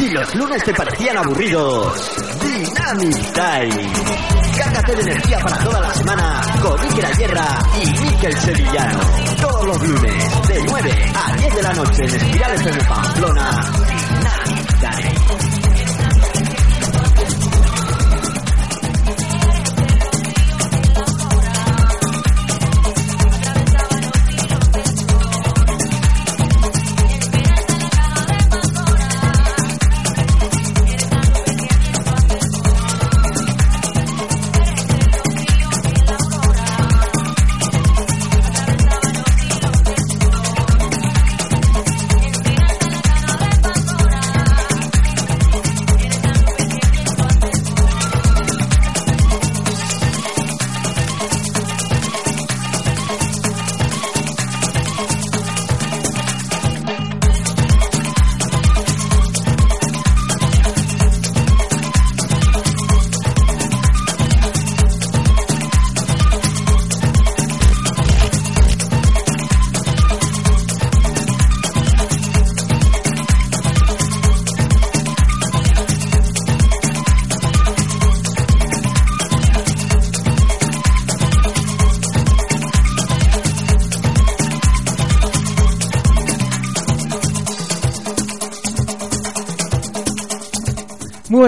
Si los lunes te parecían aburridos, Dynamic Time. Cárgate de energía para toda la semana con Iker Ayerra y Mikel Sevillano. Todos los lunes, de 9 a 10 de la noche en Espirales de Pamplona. Dynamic Time.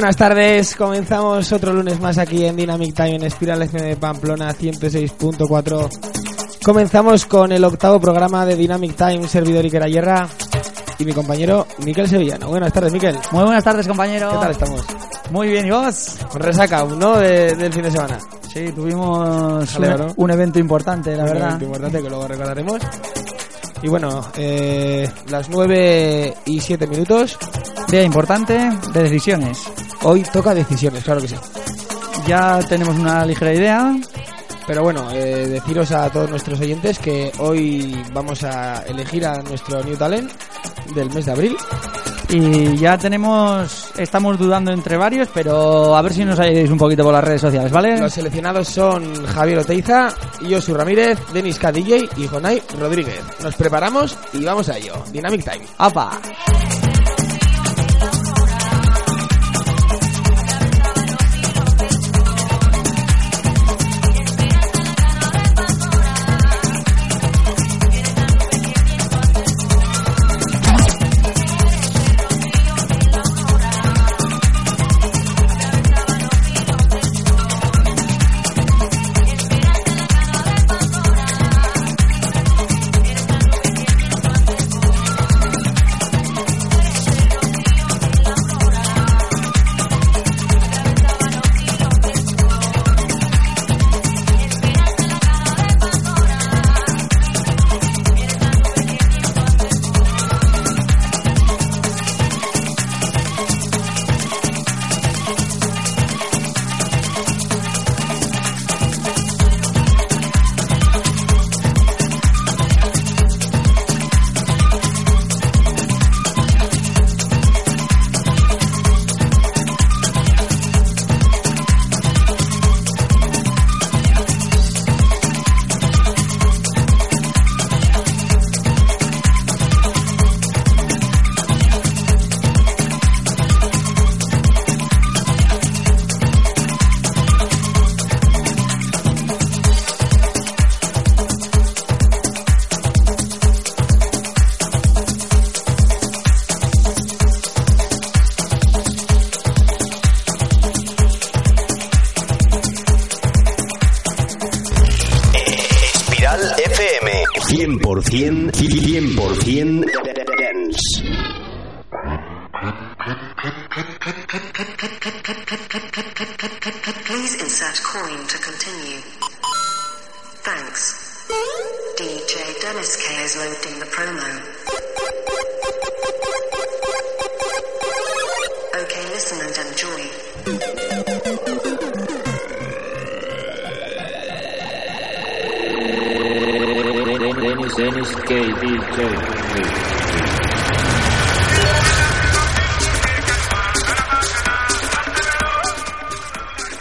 Buenas tardes, comenzamos otro lunes más aquí en Dynamic Time en Espiral FM de Pamplona 106.4. Comenzamos con el octavo programa de Dynamic Time, servidor Iker Ayerra y mi compañero Miquel Sevillano. Buenas tardes, Miquel. Muy buenas tardes, compañero. ¿Qué tal estamos? Muy bien, ¿y vos? Resaca ¿no? De- del fin de semana. Sí, tuvimos un, ¿no? un evento importante, la Un verdad. evento importante que luego recordaremos. Y bueno, eh, las 9 y 7 minutos. Día importante de decisiones. Hoy toca decisiones, claro que sí. Ya tenemos una ligera idea. Pero bueno, eh, deciros a todos nuestros oyentes que hoy vamos a elegir a nuestro New Talent del mes de abril. Y ya tenemos, estamos dudando entre varios, pero a ver si nos ayudáis un poquito por las redes sociales, ¿vale? Los seleccionados son Javier Oteiza, Josu Ramírez, Denis K. DJ y Jonay Rodríguez. Nos preparamos y vamos a ello. Dynamic Time. ¡Apa!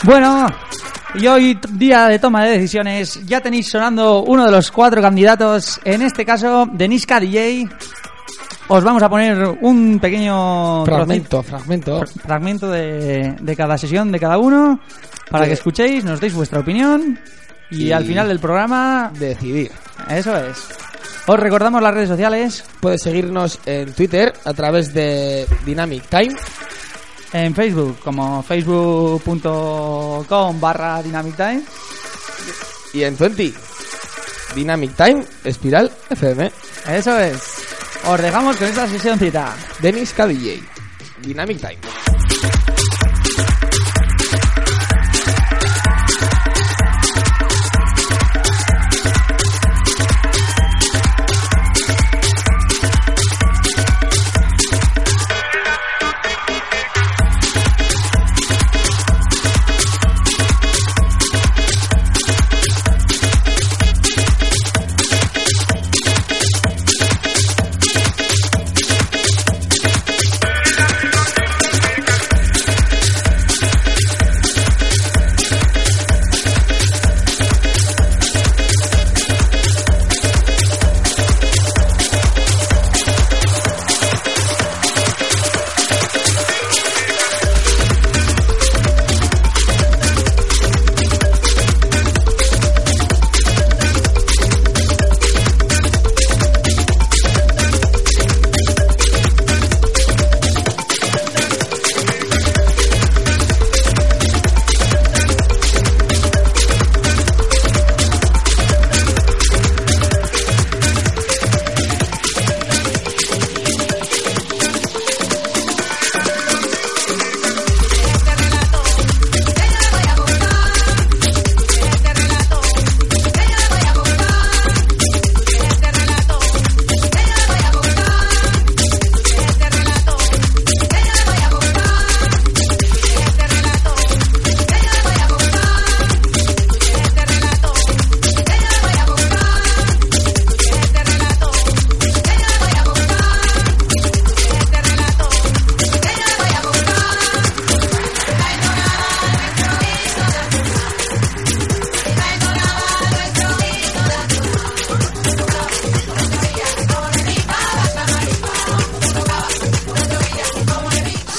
Bueno, y hoy, día de toma de decisiones, ya tenéis sonando uno de los cuatro candidatos, en este caso, Deniska DJ. os vamos a poner un pequeño Fragmento, fragmento. fragmento de, de cada sesión de cada uno para De- que escuchéis, nos deis vuestra opinión y, Y- al final del programa, Decidir. eso es. Os recordamos las redes sociales, Puedes seguirnos en Twitter a través de Dynamic Time en Facebook como facebook.com barra Dynamic Time. y en 20. Dynamic Time, Espiral FM. Eso es. Os dejamos con esta sesioncita. Denis KDJ. Dynamic Time.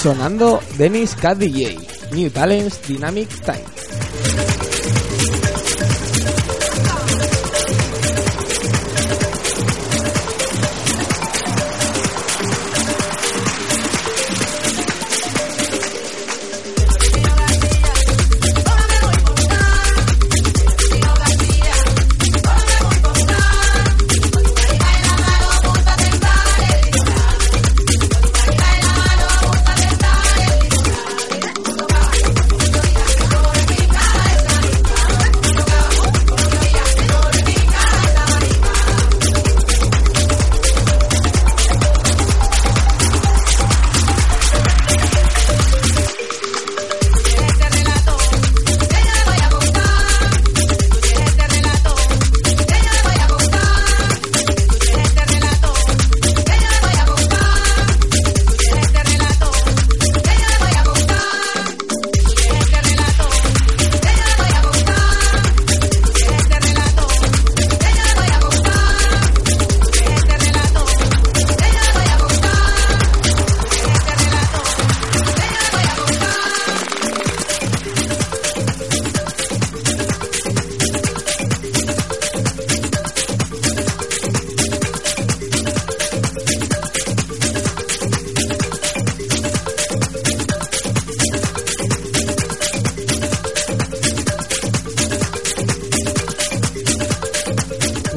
Sonando Dennis KDJ. New Talents Dynamic Time.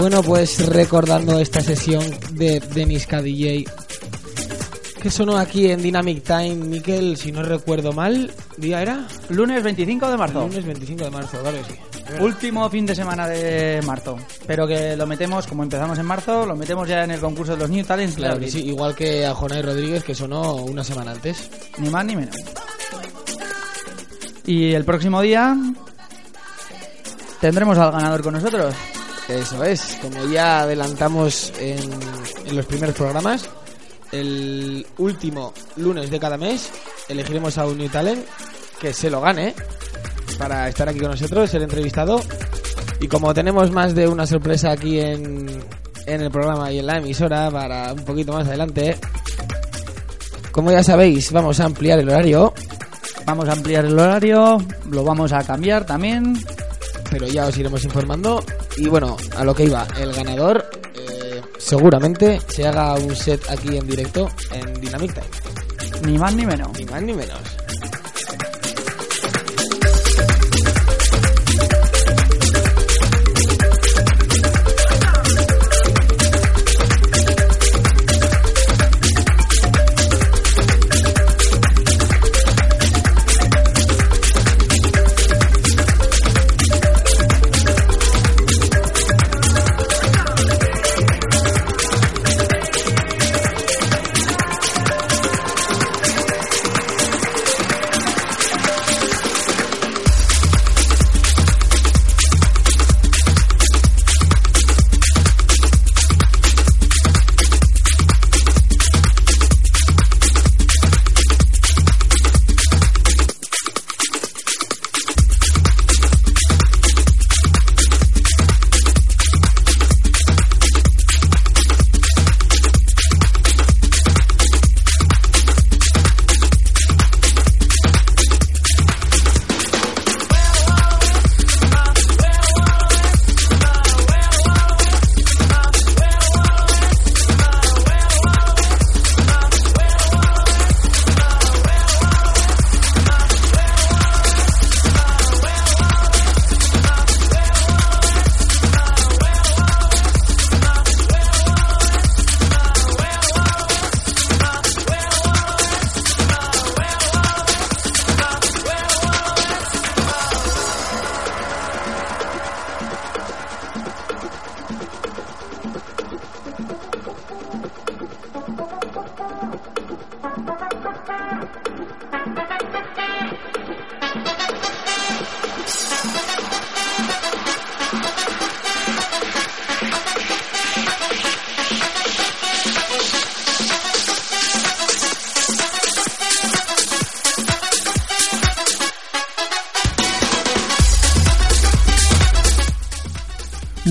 Bueno, pues recordando esta sesión de Denis KDJ que sonó aquí en Dynamic Time, Miquel, si no recuerdo mal, ¿día era? Lunes 25 de marzo. Lunes 25 de marzo, claro que sí. Último fin de semana de marzo. Pero que lo metemos, como empezamos en marzo, lo metemos ya en el concurso de los New Talents. Claro que sí, igual que a Jonay Rodríguez que sonó una semana antes. Ni más ni menos. Y el próximo día tendremos al ganador con nosotros. Eso es, como ya adelantamos en, en los primeros programas, el último lunes de cada mes elegiremos a un New Talent que se lo gane para estar aquí con nosotros, ser entrevistado. Y como tenemos más de una sorpresa aquí en, en el programa y en la emisora para un poquito más adelante. Como ya sabéis, vamos a ampliar el horario, Vamos a ampliar el horario, lo vamos a cambiar también. Pero ya os iremos informando. Y bueno, a lo que iba, el ganador eh, seguramente se haga un set aquí en directo en Dynamic Time. Ni más ni menos. Ni más ni menos.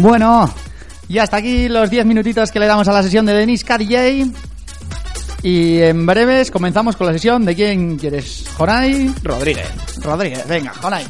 Bueno, y hasta aquí los 10 minutitos que le damos a la sesión de Denis DJ. Y en breves comenzamos con la sesión de quién quieres, Jonay Rodríguez. Rodríguez. Venga, Jonay.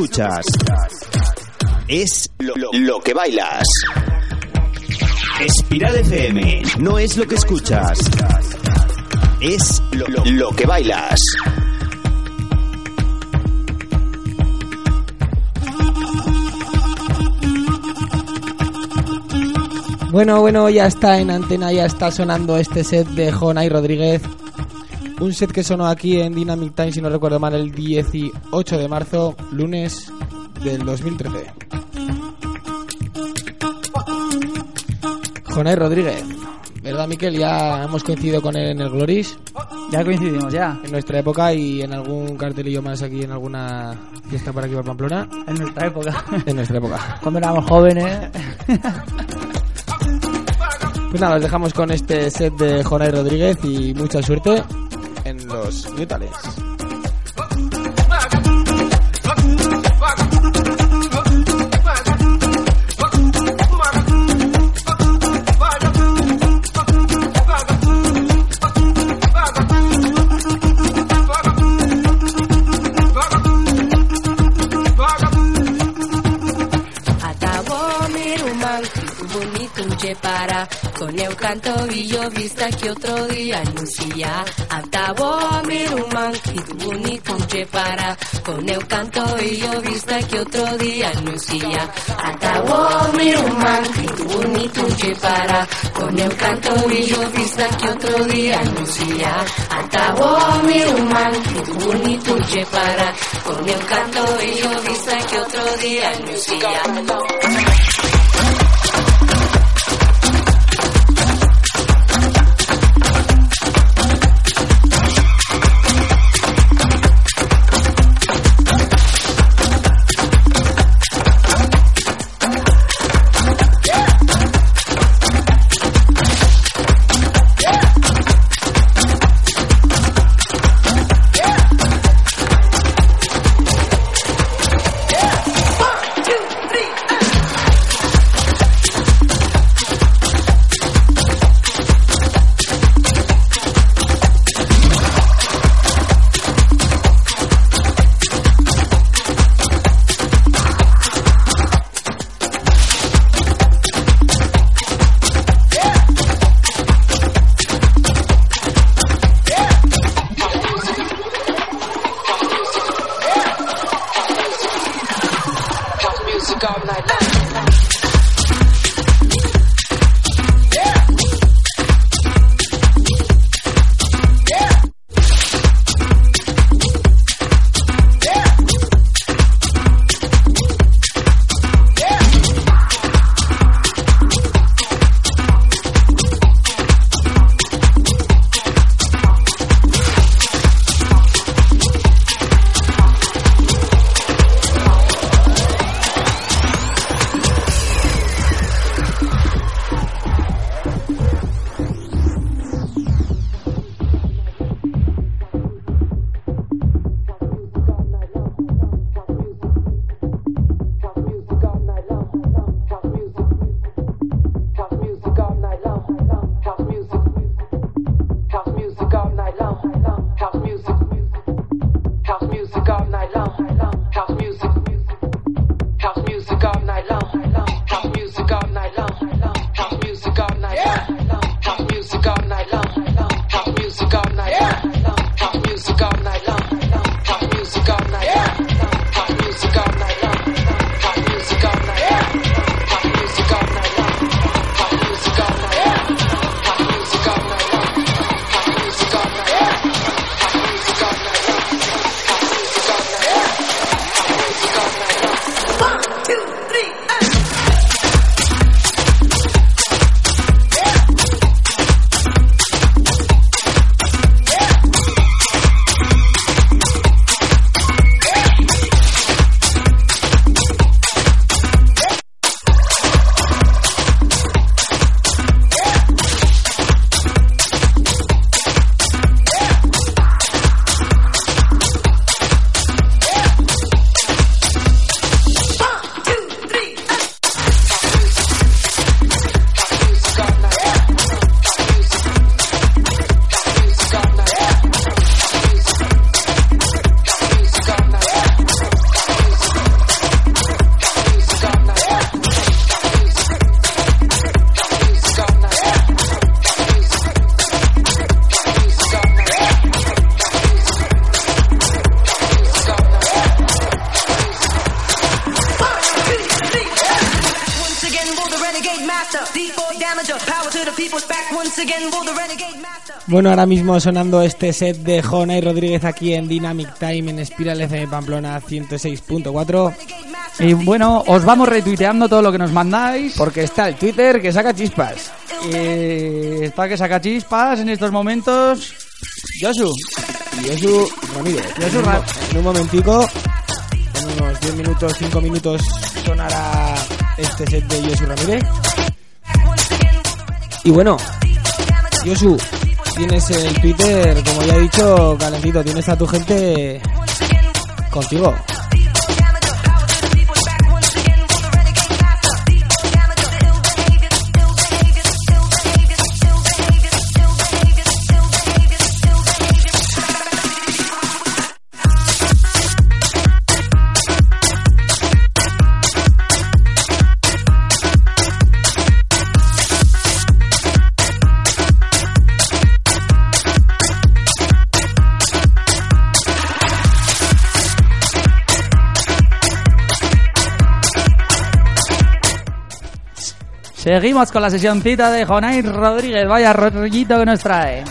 Escuchas, es lo, lo- lo que bailas. Espiral FM no es lo que escuchas, es lo, lo- que bailas. Bueno, bueno, ya está en antena, ya está sonando este set de Jonay Rodríguez. Un set que sonó aquí en Dynamic Time, si no recuerdo mal, el 18 de marzo, lunes del 2013. Jonay Rodríguez. ¿Verdad, Miquel? Ya hemos coincidido con él en el Gloris, Ya coincidimos, ya. en nuestra época, y en algún cartelillo más aquí, en alguna fiesta por aquí por Pamplona. En nuestra época. En nuestra época. Cuando éramos jóvenes. Pues nada, os dejamos con este set de Jonay Rodríguez y mucha suerte brutales. Canto y yo vista que otro día anuncia Atabo Miruman, bonito che para. Con eu canto y yo vista que otro día anuncia Atabo Miruman, bonito che para. Con eu canto y yo vista que otro día anuncia Atabo Miruman, bonito che para. Con eu canto y yo vista que otro día anuncia Bueno, ahora mismo sonando este set de Jona y Rodríguez aquí en Dynamic Time en Espiral FM Pamplona 106.4. Y bueno, os vamos retuiteando todo lo que nos mandáis. Porque está el Twitter que saca chispas. Y está que saca chispas en estos momentos. Josu. Y Josu Ramírez. Josu en, un, Ra- mo- en un momentico, en unos 10 minutos, 5 minutos, sonará este set de Josu Ramírez. Y bueno, Josu, tienes el Twitter, como ya he dicho, calentito, tienes a tu gente contigo. Seguimos con la sesioncita de Jonay Rodríguez. Vaya rollito que nos trae.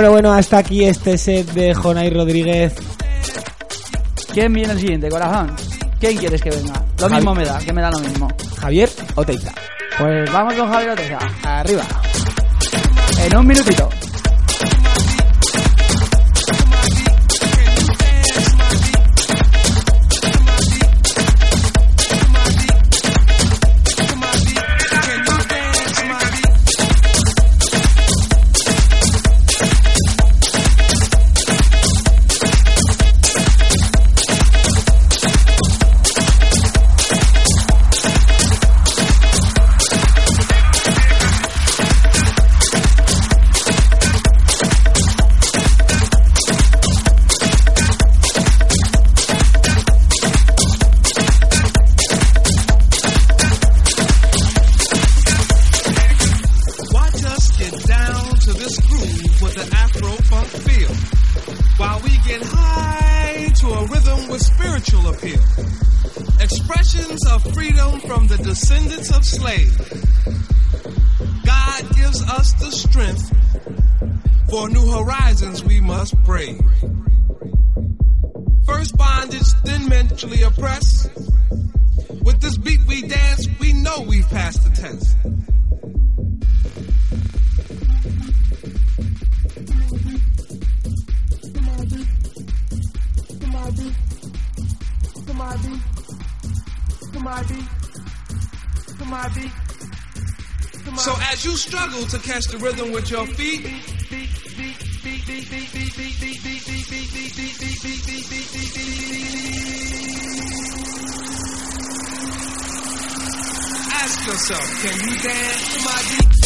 Bueno, bueno, hasta aquí este set de Jonay Rodríguez. ¿Quién viene el siguiente, corazón? ¿Quién quieres que venga? Lo Javi. mismo me da, que me da lo mismo. Javier Oteiza. Pues vamos con Javier Oteza. Arriba. En un minutito. The strength for new horizons we must brave. First bondage, then mentally oppressed. With this beat we dance, we know we've passed the test. So as you struggle to catch the rhythm with your feet, ask yourself, can you dance to my beat?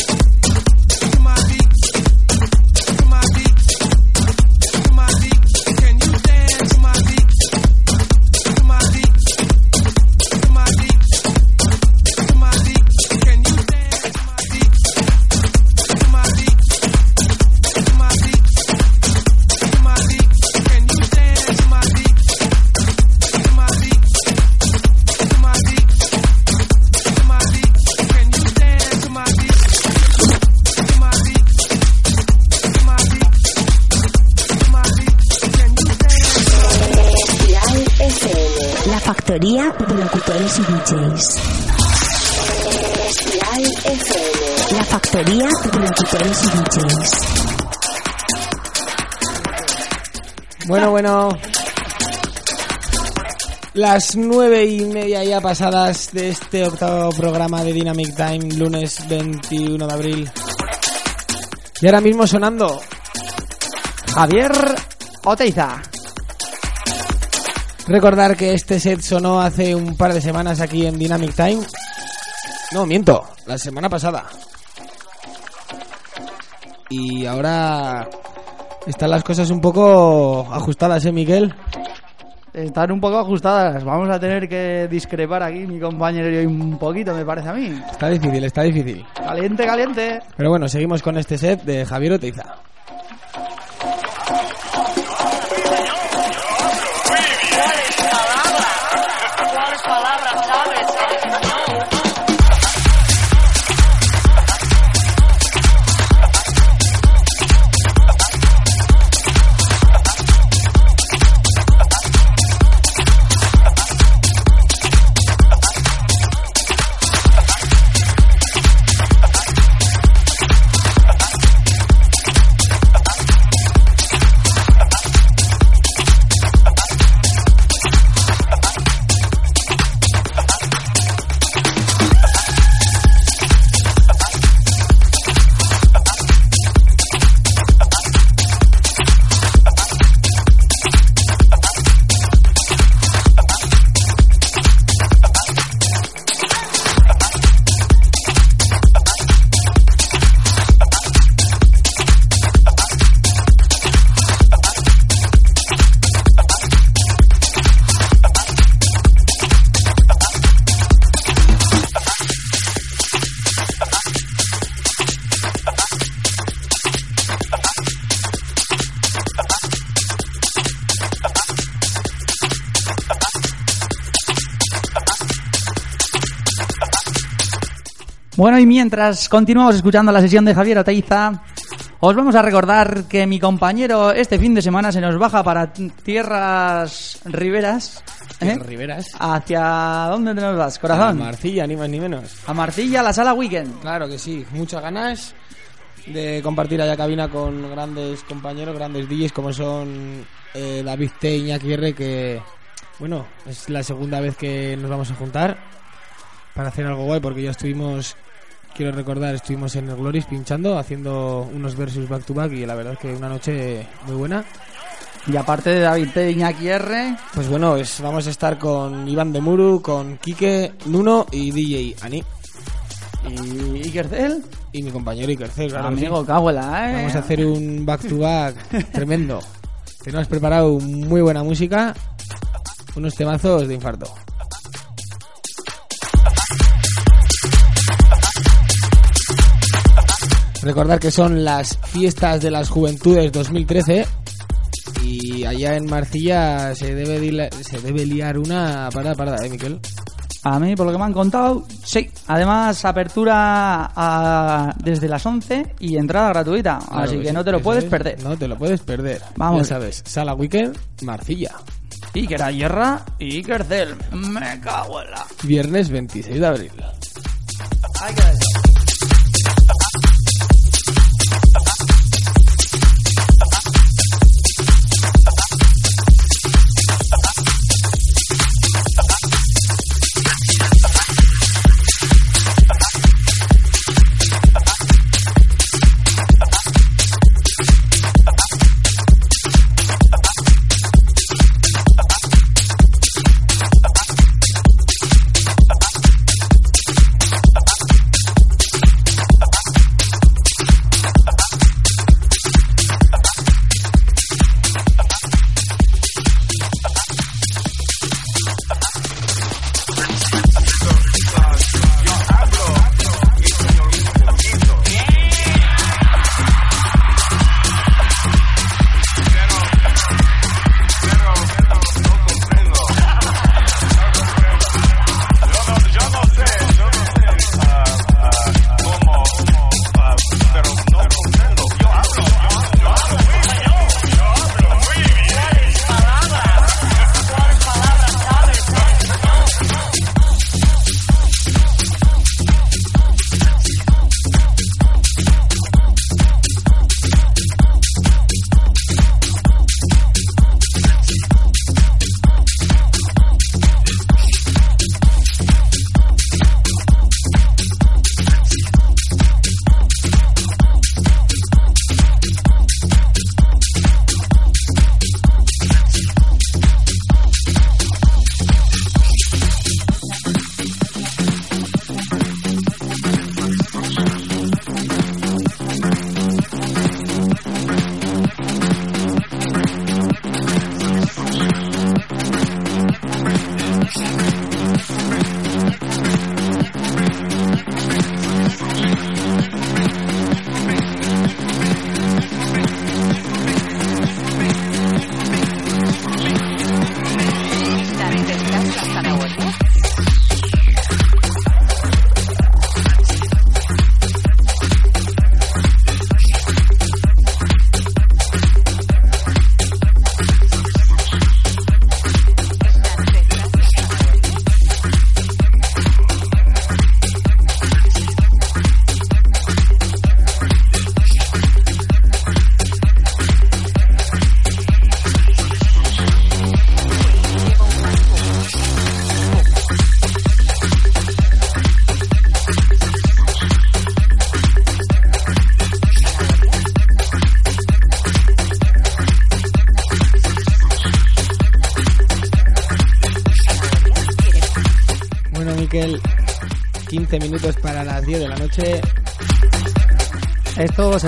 Y DJs. La factoría de y DJs. Bueno, bueno. Las nueve y media ya pasadas de este octavo programa de Dynamic Time, lunes 21 de abril. Y ahora mismo sonando Javier Oteiza. Recordar que este set sonó hace un par de semanas aquí en Dynamic Time. No, miento, la semana pasada. Y ahora están las cosas un poco ajustadas, ¿eh, Miguel? Están un poco ajustadas. Vamos a tener que discrepar aquí, mi compañero y yo, un poquito, me parece a mí. Está difícil, está difícil. Caliente, caliente. Pero bueno, seguimos con este set de Javier Oteiza. Bueno, y mientras continuamos escuchando la sesión de Javier Oteiza, Os vamos a recordar que mi compañero este fin de semana se nos baja para tierras riberas. ¿eh? Riveras. ¿Hacia dónde te nos vas, A corazón? Marcilla, ni más ni menos. A Marcilla, la sala weekend. Claro que sí, muchas ganas de compartir allá cabina con grandes compañeros, grandes DJs como son eh, David T. Iñaki R, que, bueno, es la segunda vez que nos vamos a juntar para hacer algo guay, porque ya estuvimos, quiero recordar, estuvimos en el Gloris pinchando, haciendo unos versus back to back y la verdad es que una noche muy buena. Y aparte de David T. Iñaki R, Pues bueno, es- vamos a estar con Iván de Muru, con Quique, Nuno y DJ Ani. y Ikercel, Y mi compañero Ikercel, claro sí. amigo Cabuela, ¿eh? Vamos a hacer un back to back tremendo. Tenemos preparado muy buena música, unos temazos de infarto. Recordar que son las fiestas de las juventudes 2013 y allá en Marcilla se debe, dila- se debe liar una parada, parada, ¿eh, Miquel? A mí, por lo que me han contado, sí. Además, apertura a- desde las 11 y entrada gratuita. Claro así que sí, no te lo puedes es, perder. No te lo puedes perder. Vamos. Ya sabes, Sala Weekend, Marcilla. Iker Ayerra y Ikercel. Me cago en la... Viernes 26 de abril. Hay que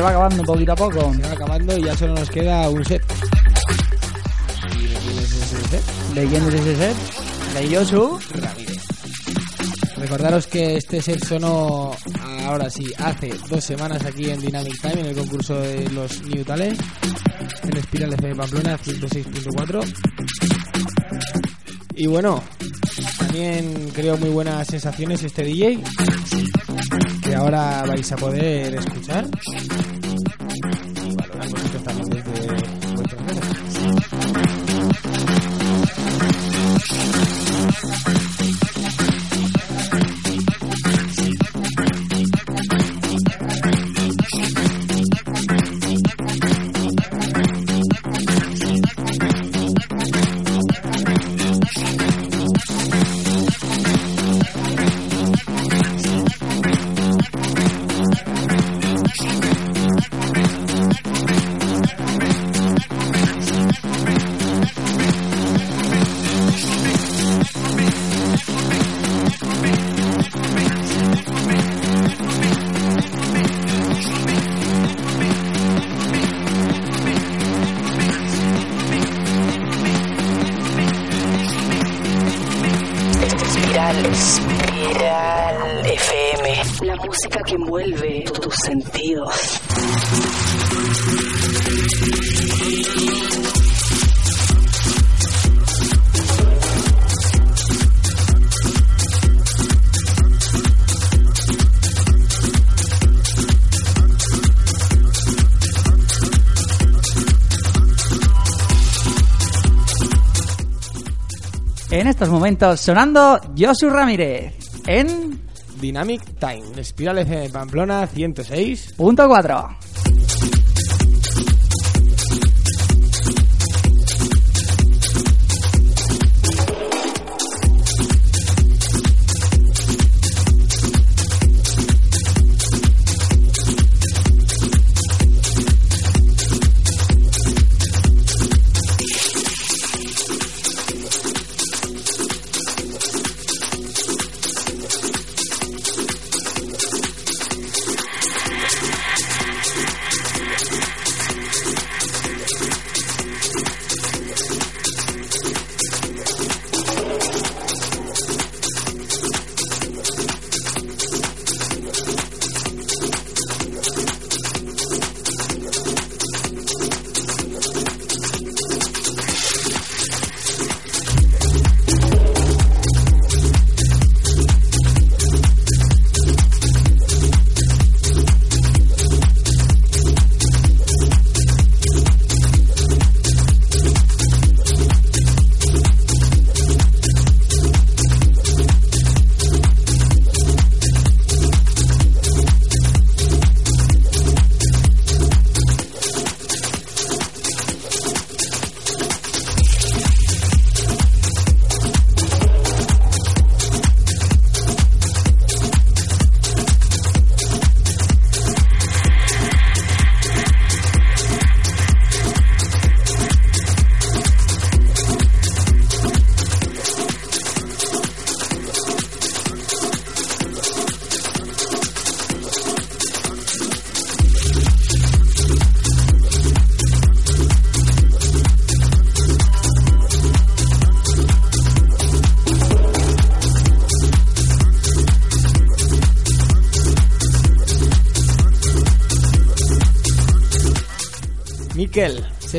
va acabando poquito a poco. Se va acabando y ya solo nos queda un set. ¿Y de quién es ese set? ¿De quién es ese set? De Yosu. Ramírez. Recordaros que este set sonó ahora sí, hace dos semanas aquí en Dynamic Time, en el concurso de los New Talent, en Espiral FM Pamplona 106.4. Y bueno, también creo muy buenas sensaciones este DJ, que ahora vais a poder escuchar. Momentos sonando Josu Ramírez en Dynamic Time, Espiral FM Pamplona 106.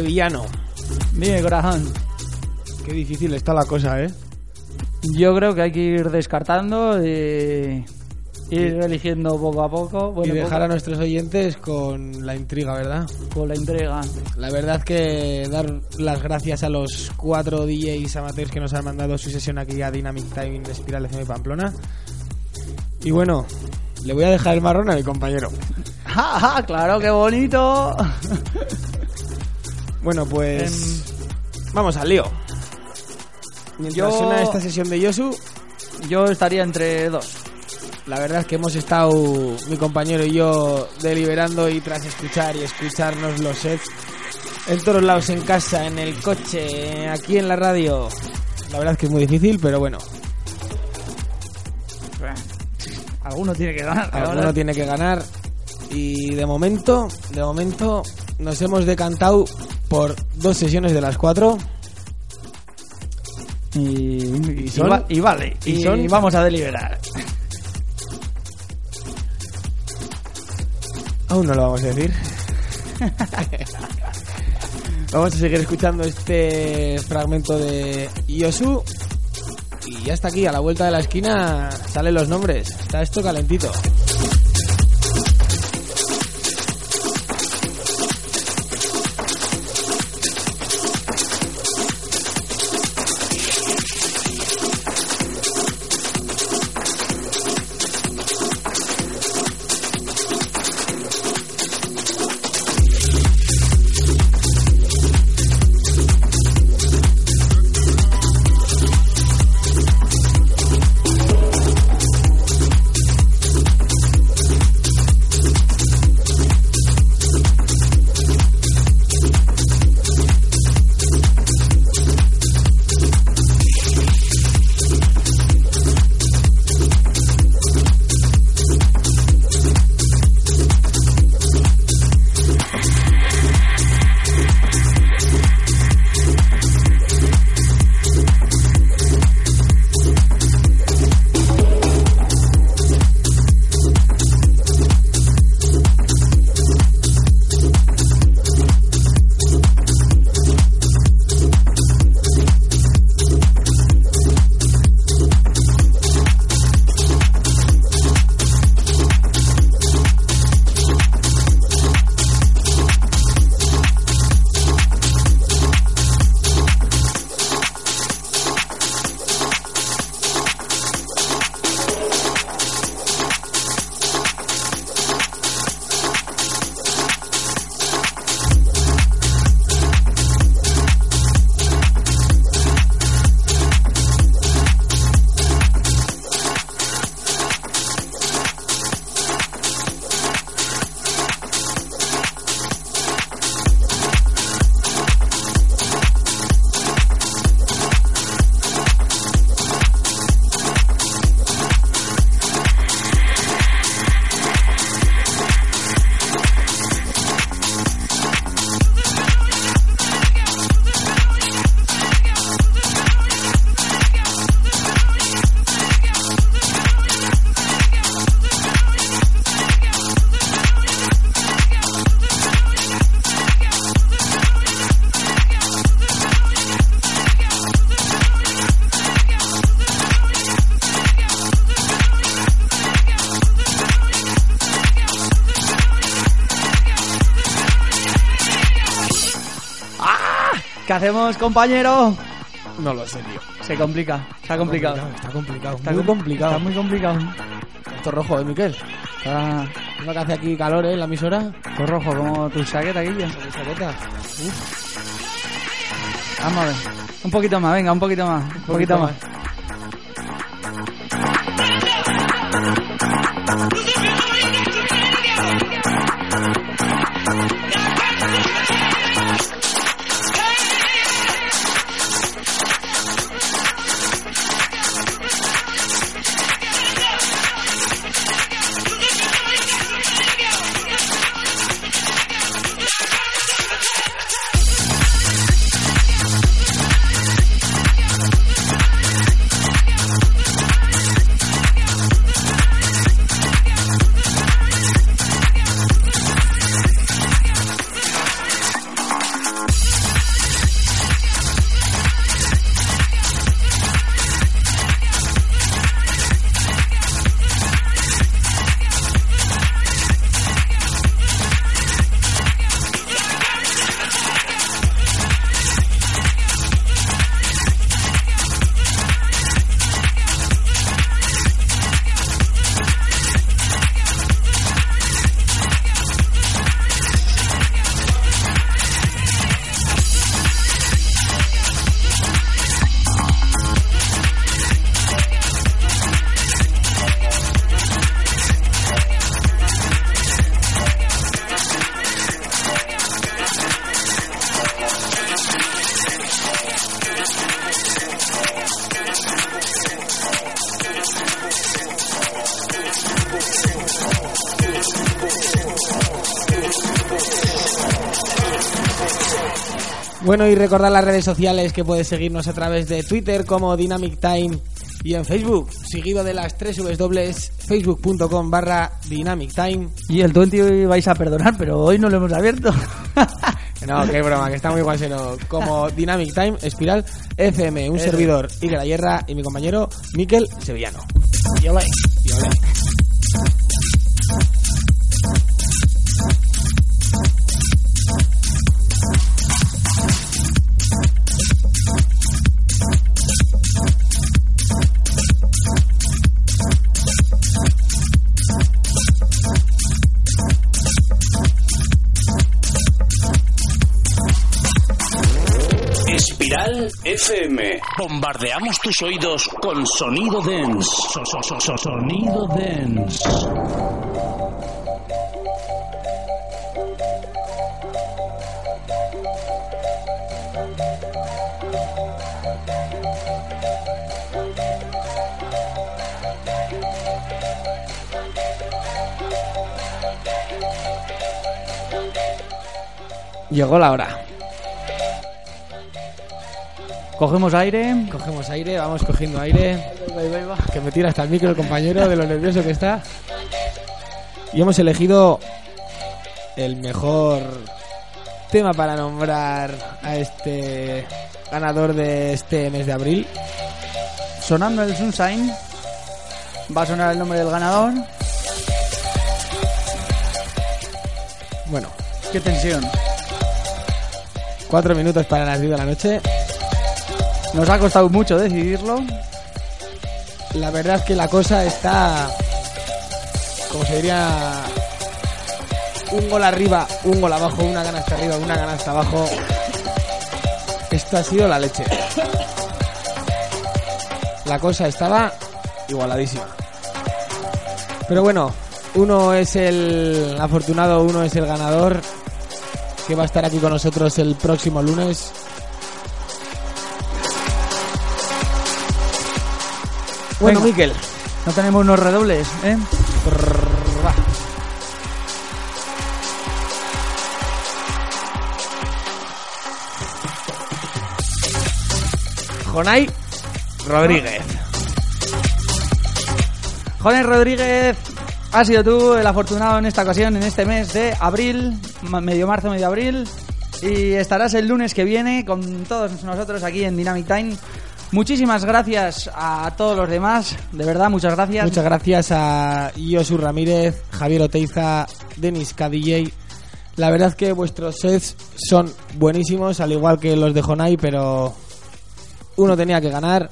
Sevillano. Dime, corazón. Qué difícil está la cosa, ¿eh? Yo creo que hay que ir descartando y ir eligiendo poco a poco. Bueno, y dejar poco- a nuestros oyentes con la intriga, ¿verdad? con la entrega. La verdad que dar las gracias a los cuatro DJs amateurs que nos han mandado su sesión aquí a Dynamic Time de Espiral FM Pamplona. Y bueno, le voy a dejar el marrón a mi compañero. ¡Ja, ja! ¡Claro, qué bonito! Bueno, pues vamos al lío. Mientras Yo- suena esta sesión de Yosu, Yo estaría entre dos. la verdad es que hemos estado, mi compañero y yo, deliberando y tras escuchar y escucharnos los sets en todos lados, en casa, en el coche, aquí en la radio. La verdad es que es muy difícil, pero bueno, Alguno tiene que ganar. alguno tiene que ganar. Y de momento, de momento, nos hemos decantado por dos sesiones de las cuatro. Y, y, ¿Y son? va- y vale. ¿Y Y, son? vamos a deliberar. Aún no lo vamos a decir. vamos a seguir escuchando este fragmento de Yosu. Y ya está aquí, a la vuelta de la esquina salen los nombres. Está esto calentito. Hacemos, compañero? No lo sé, tío. Se complica, se ha complicado. Está complicado. Está muy com- complicado. Está muy complicado. Esto rojo, ¿eh, Miquel? Está ¿No que hace aquí calor, eh, en la emisora? todo rojo como tu chaqueta, Guillo. ¿Mi chaqueta? Vamos a ver. Un poquito más, venga, un poquito más. Un poquito más. Recordar las redes sociales que puedes seguirnos a través de Twitter como Dynamic Time y en Facebook, seguido de las tres dobles facebook.com barra Dynamic Time. Y el 20 vais a perdonar, pero hoy no lo hemos abierto. No, qué broma, que está muy guasero. Como Dynamic Time, Espiral, FM, un Eso. servidor, Iker Ayerra y mi compañero Miquel Sevillano. Y olé, y olé. FM. Bombardeamos tus oídos con sonido dance. So- so- so- so- sonido dance. Llegó la hora. Cogemos aire. Cogemos aire, vamos cogiendo aire. Que me tira hasta el micro el compañero de lo nervioso que está. Y hemos elegido el mejor tema para nombrar a este ganador de este mes de abril. Sonando el Sunshine. Va a sonar el nombre del ganador. Bueno, Qué tensión. cuatro minutos para las 10 de la noche. Nos ha costado mucho decidirlo. La verdad es que la cosa está, como se diría, un gol arriba, un gol abajo, una canasta arriba, una canasta abajo. Esto ha sido la leche. La cosa estaba igualadísima. Pero bueno, uno es el afortunado, uno es el ganador, que va a estar aquí con nosotros el próximo lunes. Bueno, Venga. Miquel, No tenemos unos redobles, ¿eh? Jonay Rodríguez. Jones Rodríguez, has sido tú el afortunado en esta ocasión, en este mes de abril, medio marzo, medio abril. Y estarás el lunes que viene con todos nosotros aquí en Dynamic Time. Muchísimas gracias a todos los demás, de verdad, muchas gracias. Muchas gracias a Yosu Ramírez, Javier Oteiza, Denis KDJ, La verdad que vuestros sets son buenísimos, al igual que los de Jonai, pero uno tenía que ganar.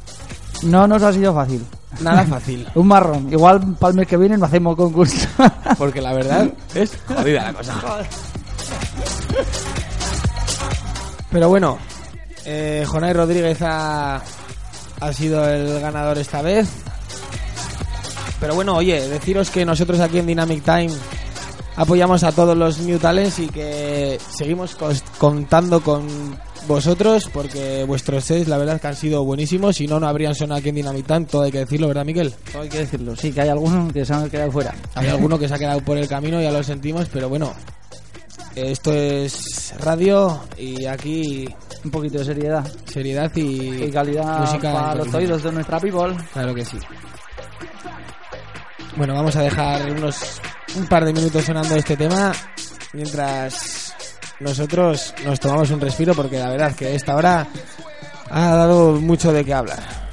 No nos ha sido fácil. Nada fácil. Un marrón. Igual para el mes que viene no hacemos concurso. Porque la verdad es jodida la cosa. Pero bueno, eh, Jonai Rodríguez ha, ha sido el ganador esta vez. Pero bueno, oye, deciros que nosotros aquí en Dynamic Time apoyamos a todos los New Talents y que seguimos contando con vosotros porque vuestros sets la verdad que han sido buenísimos si no no habrían sonado aquí en Dynamic Time todo hay que decirlo verdad Miquel Todo hay que decirlo. Sí, que hay algunos que se han quedado fuera. hay alguno que se ha quedado por el camino ya lo sentimos pero bueno esto es radio y aquí Un poquito de seriedad seriedad y, y calidad para los oídos de nuestra people. Claro que sí. Bueno, vamos a dejar unos un par de minutos sonando este tema mientras nosotros nos tomamos un respiro porque la verdad que esta hora ha dado mucho de qué hablar.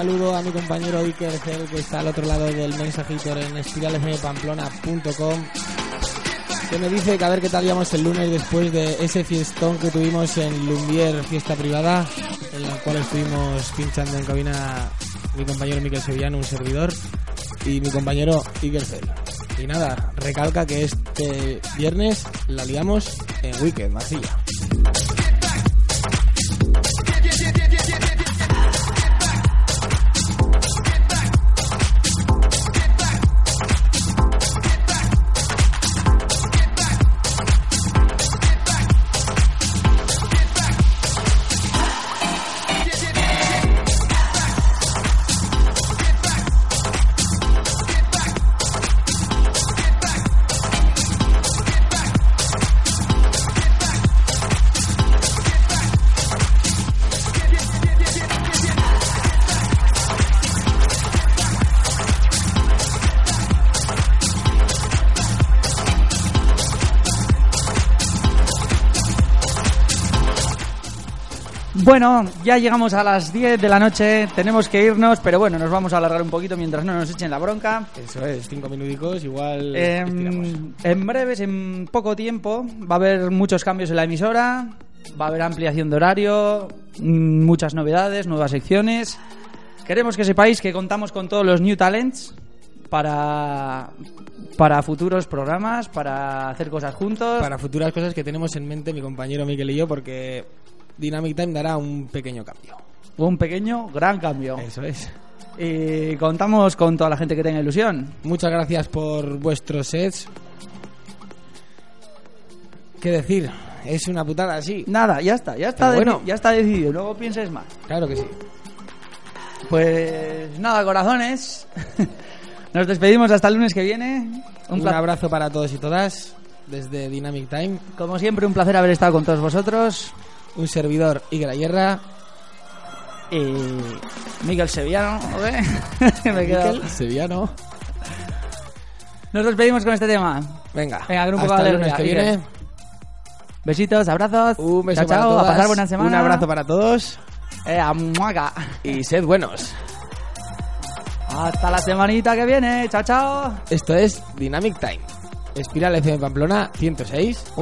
Saludo a mi compañero Iker Cel, que está al otro lado del mensajito en espiralfmpamplona.com que me dice que a ver qué tal íbamos el lunes después de ese fiestón que tuvimos en Lumbier, fiesta privada, en la cual estuvimos pinchando en cabina mi compañero Miquel Sevillano, un servidor, y mi compañero Iker Cel. Y nada, recalca que este viernes la liamos en Wicked, Marsella. Bueno, ya llegamos a las 10 de la noche, tenemos que irnos, pero bueno, nos vamos a alargar un poquito mientras no nos echen la bronca. Eso es, cinco minuticos, igual. Estiramos. en breves, en poco tiempo, va a haber muchos cambios en la emisora, va a haber ampliación de horario, mm, muchas novedades, nuevas secciones. Queremos que sepáis que contamos con todos los New Talents para, para futuros programas, para hacer cosas juntos. Para futuras cosas que tenemos en mente mi compañero Miquel y yo, porque Dynamic Time dará un pequeño cambio. Un pequeño, gran cambio. Eso es. Y contamos con toda la gente que tenga ilusión. Muchas gracias por vuestros sets. ¿Qué decir? Es una putada así. Nada, ya está, ya está, bueno. ya está decidido, luego pienses más. Claro que sí. Pues nada, corazones. Nos despedimos hasta el lunes que viene. Un, pla- abrazo para todos y todas. desde Dynamic Time. Como siempre, un placer haber estado con todos vosotros. Un servidor, Iker Ayerra. Y. Miguel Sevillano, ¿ok? Me he quedado- Miquel Sevillano. Nos despedimos con este tema. Venga, Venga, grupo hasta el lunes que viene. Besitos, abrazos. Un beso chao, para chao, todas. a pasar buena semana. Un abrazo para todos. Eh. Y sed buenos. Hasta la semanita que viene. Chao, chao. Esto es Dynamic Time. Espiral FM Pamplona 106.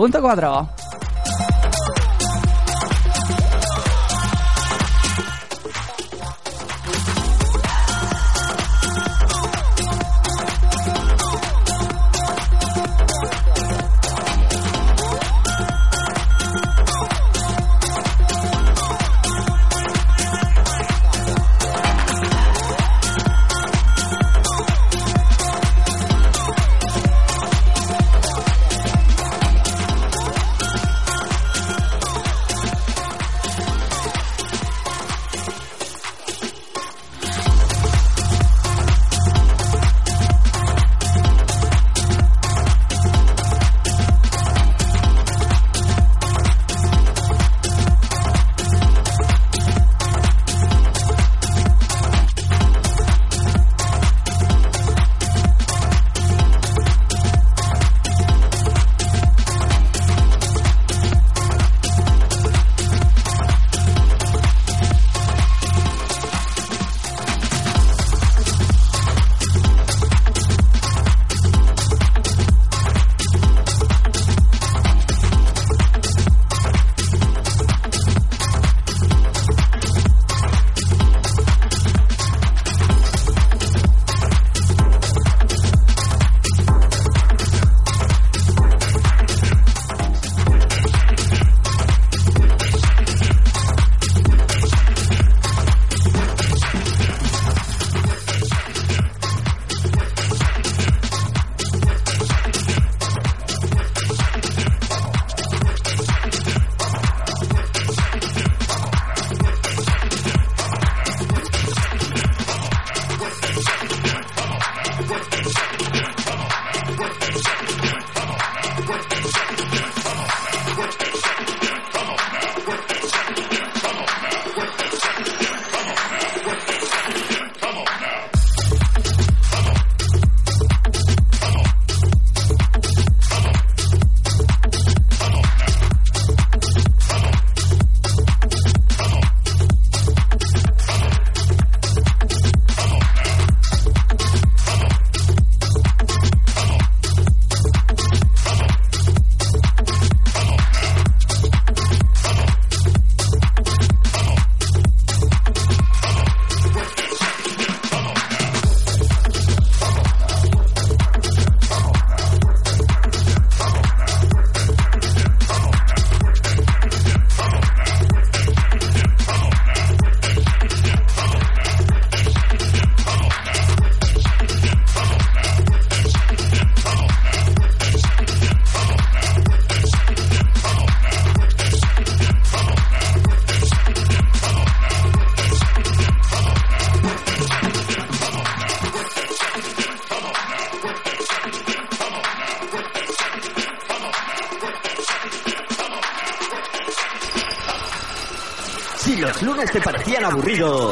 Work that shit. Parecían